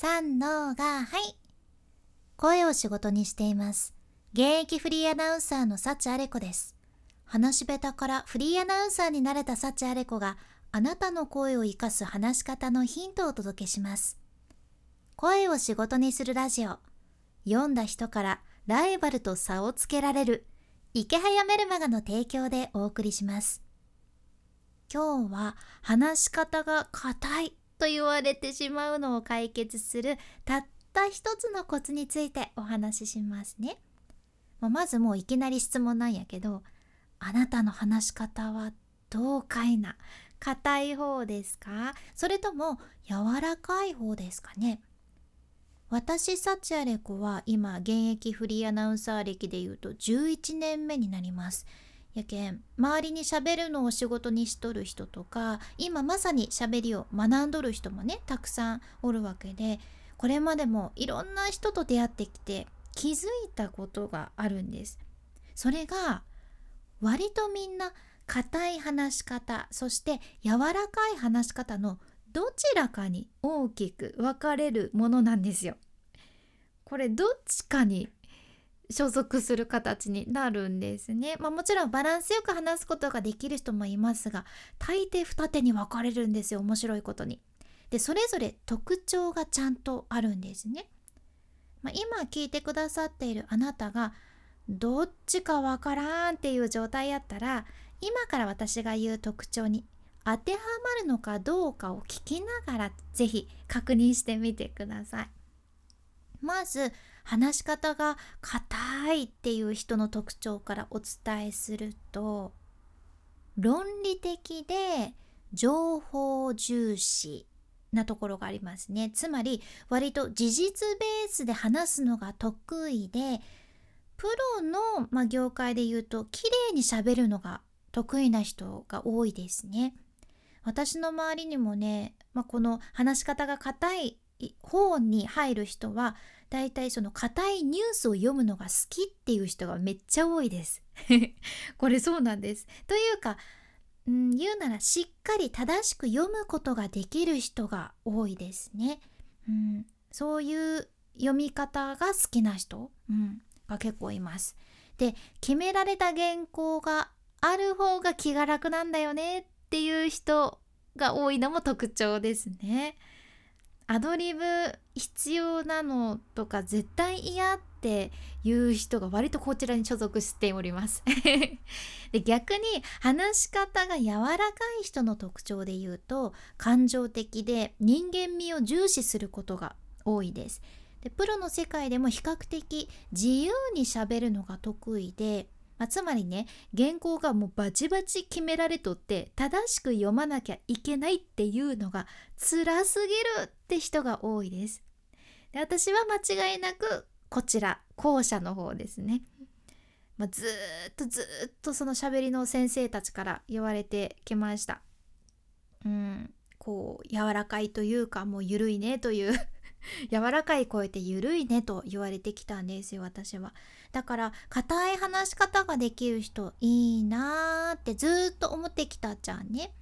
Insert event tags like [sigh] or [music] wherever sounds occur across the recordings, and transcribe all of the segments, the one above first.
三のがはい。声を仕事にしています。現役フリーアナウンサーの幸あれ子です。話し下手からフリーアナウンサーになれた幸あれ子があなたの声を生かす話し方のヒントをお届けします。声を仕事にするラジオ。読んだ人からライバルと差をつけられる。池早メルマガの提供でお送りします。今日は話し方が硬い。と言われてしまうのを解決するたった一つのコツについてお話ししますね。まずもういきなり質問なんやけどあなたの話し方はどうかいな？硬い方ですか？それとも柔らかい方ですかね？私サチアレコは今現役フリーアナウンサー歴でいうと11年目になります。やけん周りにしゃべるのを仕事にしとる人とか今まさにしゃべりを学んどる人もねたくさんおるわけでこれまでもいろんな人と出会ってきて気づいたことがあるんです。それが割とみんな硬い話し方そして柔らかい話し方のどちらかに大きく分かれるものなんですよ。これどっちかに所属する形になるんですね。まあ、もちろんバランスよく話すことができる人もいますが大抵二手に分かれるんですよ面白いことに。でそれぞれ特徴がちゃんとあるんですね。まあ、今聞いてくださっているあなたがどっちかわからんっていう状態やったら今から私が言う特徴に当てはまるのかどうかを聞きながら是非確認してみてください。まず話し方が硬いっていう人の特徴からお伝えすると論理的で情報重視なところがありますね。つまり割と事実ベースで話すのが得意でプロの、まあ、業界で言うと綺麗にしゃべるのが得意な人が多いですね。私の周りにもね、まあ、この話し方が硬い方に入る人はだいたいその硬いニュースを読むのが好きっていう人がめっちゃ多いです [laughs] これそうなんです。というか、うん、言うならしっかり正しく読むことができる人が多いですね。うん、そういう読み方が好きな人、うん、が結構います。で決められた原稿がある方が気が楽なんだよねっていう人が多いのも特徴ですね。アドリブ必要なのとか絶対嫌っていう人が割とこちらに所属しております。[laughs] で逆に話し方が柔らかい人の特徴で言うと感情的で人間味を重視することが多いです。でプロの世界でも比較的自由にしゃべるのが得意でまあ、つまりね原稿がもうバチバチ決められとって正しく読まなきゃいけないっていうのが辛すぎるって人が多いです。で私は間違いなくこちら後者の方ですね。まあ、ずっとずっとその喋りの先生たちから言われてきました。うん、こう柔らかいというかもう緩いねという [laughs] 柔らかい声って緩いねと言われてきたんですよ私は。だから硬い話し方ができる人いいなーってずっと思ってきたじゃんね。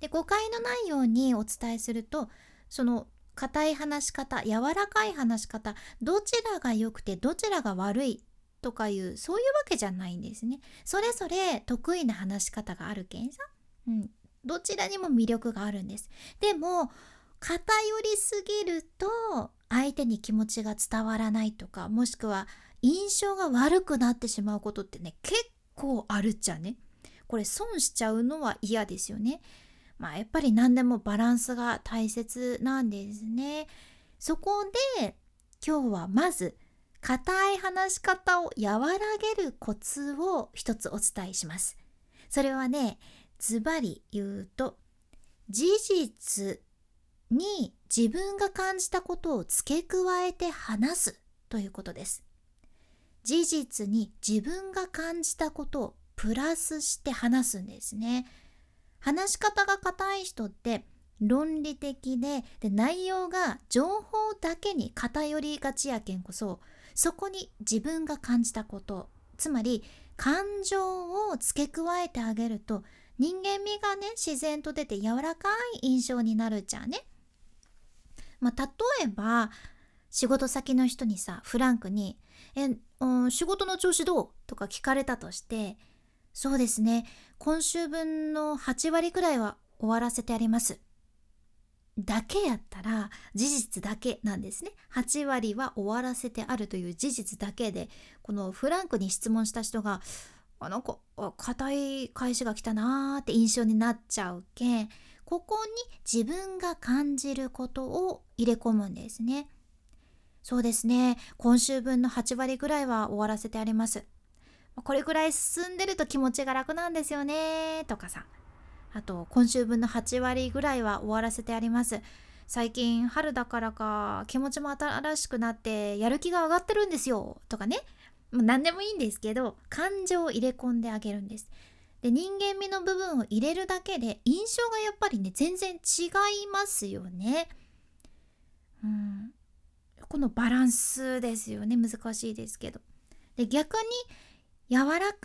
で誤解のないようにお伝えするとその硬い話し方柔らかい話し方どちらが良くてどちらが悪いとかいうそういうわけじゃないんですね。それぞれ得意な話し方があるけんさ、うん、どちらにも魅力があるんです。でも偏りすぎると相手に気持ちが伝わらないとかもしくは印象が悪くなってしまうことってね結構あるっちゃね。これ損しちゃうのは嫌ですよね。まあやっぱり何でもバランスが大切なんですね。そこで今日はまず硬い話し方を和らげるコツを一つお伝えします。それはねズバリ言うと事実に自分が感じたことを付け加えて話すということです。事実に自分が感じたことをプラスして話すんですね。話し方が硬い人って論理的でで内容が情報だけに偏りがちやけんこそそこに自分が感じたことつまり感情を付け加えてあげると人間味がね自然と出て柔らかい印象になるじゃんね。まあ、例えば仕事先の人にさフランクに「え、うん、仕事の調子どう?」とか聞かれたとして「そうですね今週分の8割くらいは終わらせてあります」だけやったら事実だけなんですね8割は終わらせてあるという事実だけでこのフランクに質問した人があなんか硬い返しが来たなーって印象になっちゃうけんここに自分が感じることを入れ込むんですね。そうですね。今週分の8割ぐらいは終わらせてあります。これぐらい進んでると気持ちが楽なんですよね。とかさ。あと今週分の8割ぐらいは終わらせてあります。最近春だからか気持ちも新しくなってやる気が上がってるんですよ。とかね。もう何でもいいんですけど感情を入れ込んであげるんです。で人間味の部分を入れるだけで印象がやっぱりね全然違いますよね。うん。このバランスですよね。難しいですけど。で逆に柔らか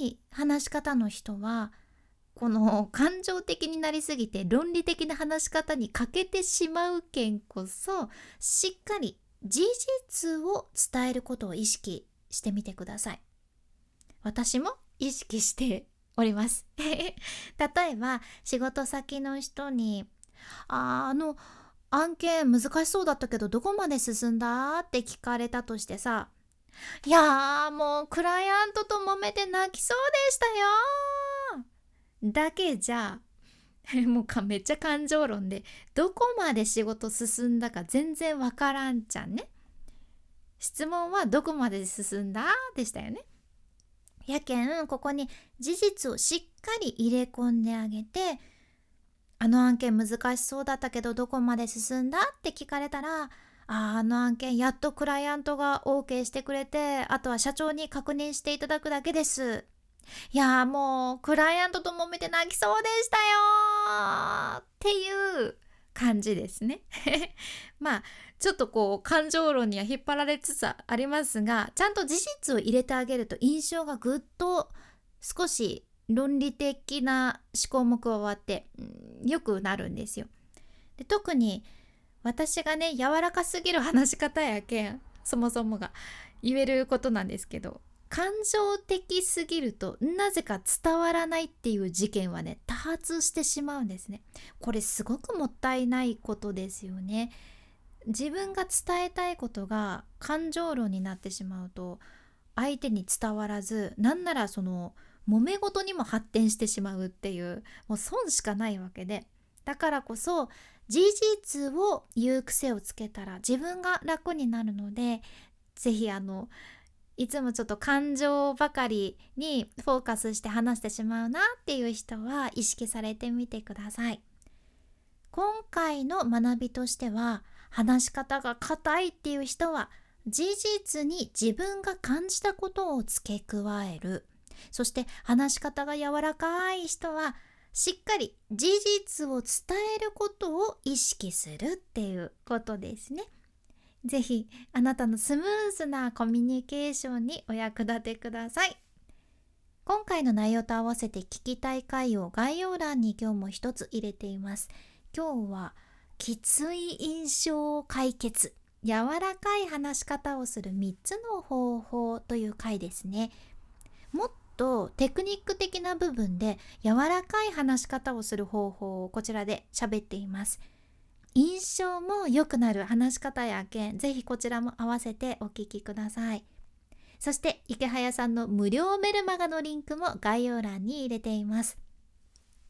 い話し方の人はこの感情的になりすぎて論理的な話し方に欠けてしまうけんこそしっかり事実を伝えることを意識してみてください。私も意識しております [laughs] 例えば仕事先の人に「ああの案件難しそうだったけどどこまで進んだ?」って聞かれたとしてさ「いやもうクライアントと揉めて泣きそうでしたよだけじゃ [laughs] もうかめっちゃ感情論でどこまで仕事進んだか全然わからんじゃんね。質問はどこまで進んだ？でしたよね。やけんここに事実をしっかり入れ込んであげてあの案件難しそうだったけどどこまで進んだって聞かれたらああの案件やっとクライアントが OK してくれてあとは社長に確認していただくだけです。いやもうクライアントと揉めて泣きそうでしたよっていう感じですね [laughs] まあちょっとこう感情論には引っ張られつつありますがちゃんと事実を入れてあげると印象がぐっと少し論理的な思考も加わって良くなるんですよ。で特に私がね柔らかすぎる話し方やけんそもそもが言えることなんですけど感情的すぎるとなぜか伝わらないっていう事件はね多発してしまうんですね。これすごくもったいないことですよね。自分が伝えたいことが感情論になってしまうと相手に伝わらずなんならその揉め事にも発展してしまうっていうもう損しかないわけで。だからこそ事実を言う癖をつけたら自分が楽になるので是非あのいつもちょっと感情ばかりにフォーカスして話してしまうなっていう人は意識されてみてください。今回の学びとしては話し方が硬いっていう人は事実に自分が感じたことを付け加えるそして話し方が柔らかい人はしっかり事実を伝えることを意識するっていうことですね。ぜひあなたのスムーズなコミュニケーションにお役立てください。今回の内容と合わせて聞きたい回を概要欄に今日も一つ入れています。今日はきつい印象解決柔らかい話し方をする3つの方法という回ですね。もっとテクニック的な部分で柔らかい話し方をする方法をこちらで喋っています。印象も良くなる話し方や件ぜひこちらも合わせてお聞きください。そして池早さんの無料メルマガのリンクも概要欄に入れています。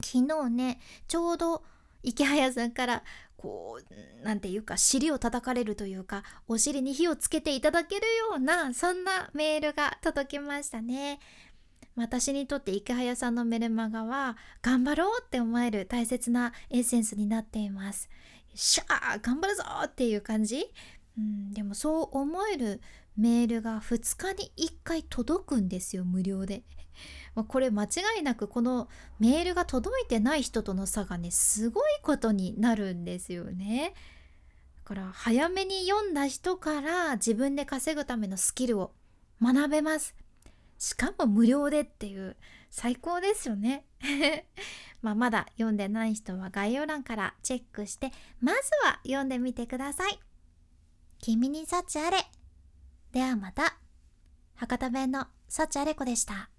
昨日ねちょうど池早さんからこうなんていうか尻を叩かれるというかお尻に火をつけていただけるようなそんなメールが届きましたね。私にとって池早さんのメルマガは頑張ろうって思える大切なエッセンスになっています。しゃー頑張るぞっていう感じ、うん、でもそう思えるメールが2日に1回届くんですよ無料で。[laughs] これ間違いなくこのメールが届いてない人との差がねすごいことになるんですよね。だから早めに読んだ人から自分で稼ぐためのスキルを学べます。しかも無料でっていう最高ですよね。[laughs] まあ、まだ読んでない人は概要欄からチェックしてまずは読んでみてください。君に幸あれ。ではまた。博多弁の幸あれ子でした。